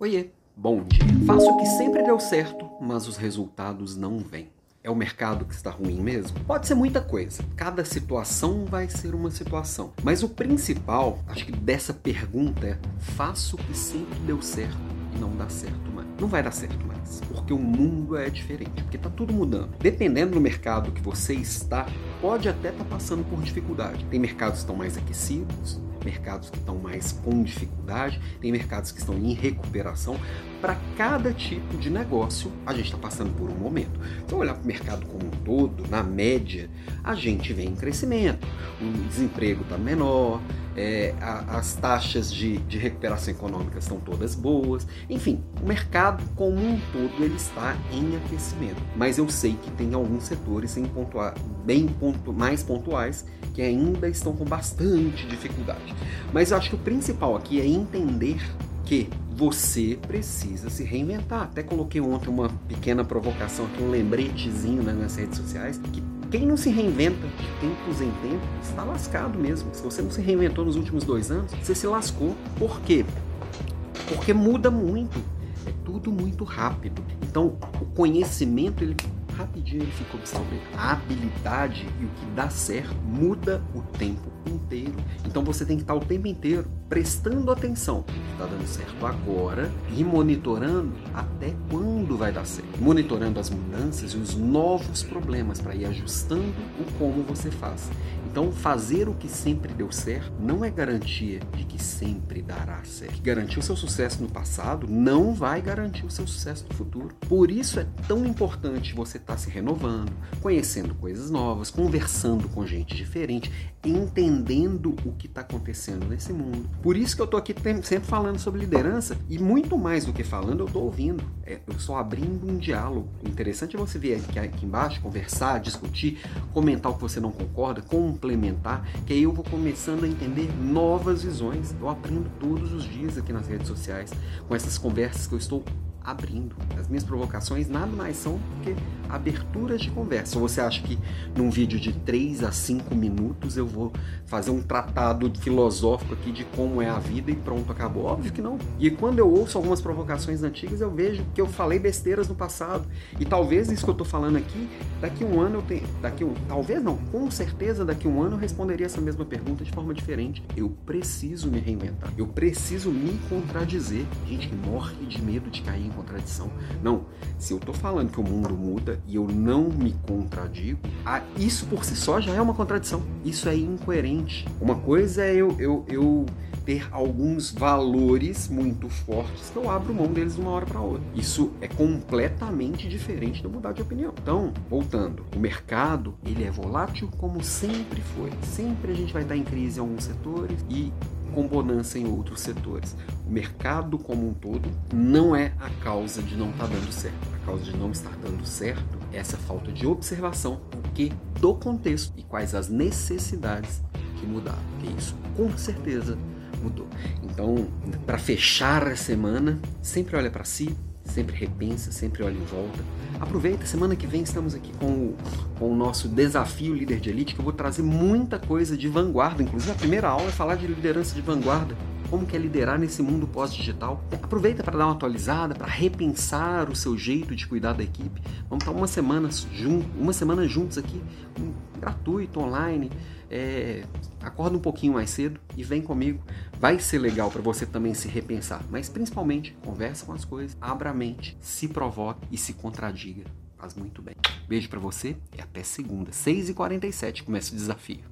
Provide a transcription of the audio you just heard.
Oiê, bom dia. Faço o que sempre deu certo, mas os resultados não vêm. É o mercado que está ruim mesmo? Pode ser muita coisa. Cada situação vai ser uma situação. Mas o principal, acho que dessa pergunta é: faço o que sempre deu certo não dá certo mais. Não vai dar certo mais, porque o mundo é diferente, porque está tudo mudando. Dependendo do mercado que você está, pode até estar tá passando por dificuldade. Tem mercados que estão mais aquecidos, mercados que estão mais com dificuldade, tem mercados que estão em recuperação. Para cada tipo de negócio, a gente está passando por um momento. Eu olhar para o mercado como um todo, na média, a gente vem em crescimento, o desemprego está menor, é, a, as taxas de, de recuperação econômica estão todas boas, enfim, o mercado como um todo ele está em aquecimento. Mas eu sei que tem alguns setores em pontuar, bem pontu, mais pontuais que ainda estão com bastante dificuldade. Mas eu acho que o principal aqui é entender que você precisa se reinventar. Até coloquei ontem uma pequena provocação aqui, um lembretezinho nas redes sociais, que quem não se reinventa de tempos em tempos está lascado mesmo. Se você não se reinventou nos últimos dois anos, você se lascou. Por quê? Porque muda muito. É tudo muito rápido. Então, o conhecimento ele rapidinho ele fica obsoleto. A habilidade e o que dá certo muda o tempo inteiro. Então você tem que estar o tempo inteiro prestando atenção. Está dando certo agora e monitorando até quando vai dar certo. Monitorando as mudanças e os novos problemas para ir ajustando o como você faz. Então, fazer o que sempre deu certo não é garantia de que sempre dará certo. Que garantiu seu sucesso no passado não vai garantir o seu sucesso no futuro. Por isso é tão importante você estar tá se renovando, conhecendo coisas novas, conversando com gente diferente, entendendo o que está acontecendo nesse mundo. Por isso que eu estou aqui sempre falando sobre liderança e muito mais do que falando, eu estou ouvindo. É, eu estou abrindo um diálogo. O interessante é você vir aqui, aqui embaixo, conversar, discutir, comentar o que você não concorda, complementar, que aí eu vou começando a entender novas visões. Eu aprendo todos os dias aqui nas redes sociais com essas conversas que eu estou abrindo. As minhas provocações nada mais são do que aberturas de conversa. Ou você acha que num vídeo de 3 a 5 minutos eu vou fazer um tratado filosófico aqui de como é a vida e pronto, acabou? Óbvio que não. E quando eu ouço algumas provocações antigas, eu vejo que eu falei besteiras no passado. E talvez isso que eu estou falando aqui, daqui um ano eu tenho. Daqui um, talvez não, com certeza daqui um ano eu responderia essa mesma pergunta de forma diferente. Eu preciso me reinventar. Eu preciso me contradizer. Gente morre de medo de cair em contradição. Não. Se eu estou falando que o mundo muda, e eu não me contradigo, isso por si só já é uma contradição. Isso é incoerente. Uma coisa é eu, eu, eu ter alguns valores muito fortes que eu abro mão deles de uma hora para outra. Isso é completamente diferente de mudar de opinião. Então, voltando, o mercado ele é volátil como sempre foi. Sempre a gente vai estar em crise em alguns setores e com bonança em outros setores. O mercado como um todo não é a causa de não estar tá dando certo. A causa de não estar dando certo é essa falta de observação do que do contexto e quais as necessidades que mudaram. Que isso com certeza mudou. Então, para fechar a semana, sempre olha para si, sempre repensa, sempre olha em volta. Aproveita, semana que vem estamos aqui com o, com o nosso desafio líder de elite, que eu vou trazer muita coisa de vanguarda. Inclusive, a primeira aula é falar de liderança de vanguarda. Como que é liderar nesse mundo pós-digital? Aproveita para dar uma atualizada, para repensar o seu jeito de cuidar da equipe. Vamos estar uma semana, jun uma semana juntos aqui, gratuito, online. É, acorda um pouquinho mais cedo e vem comigo. Vai ser legal para você também se repensar, mas principalmente conversa com as coisas, abra a mente, se provoque e se contradiga. Faz muito bem. Beijo para você e até segunda, 6h47 começa o desafio.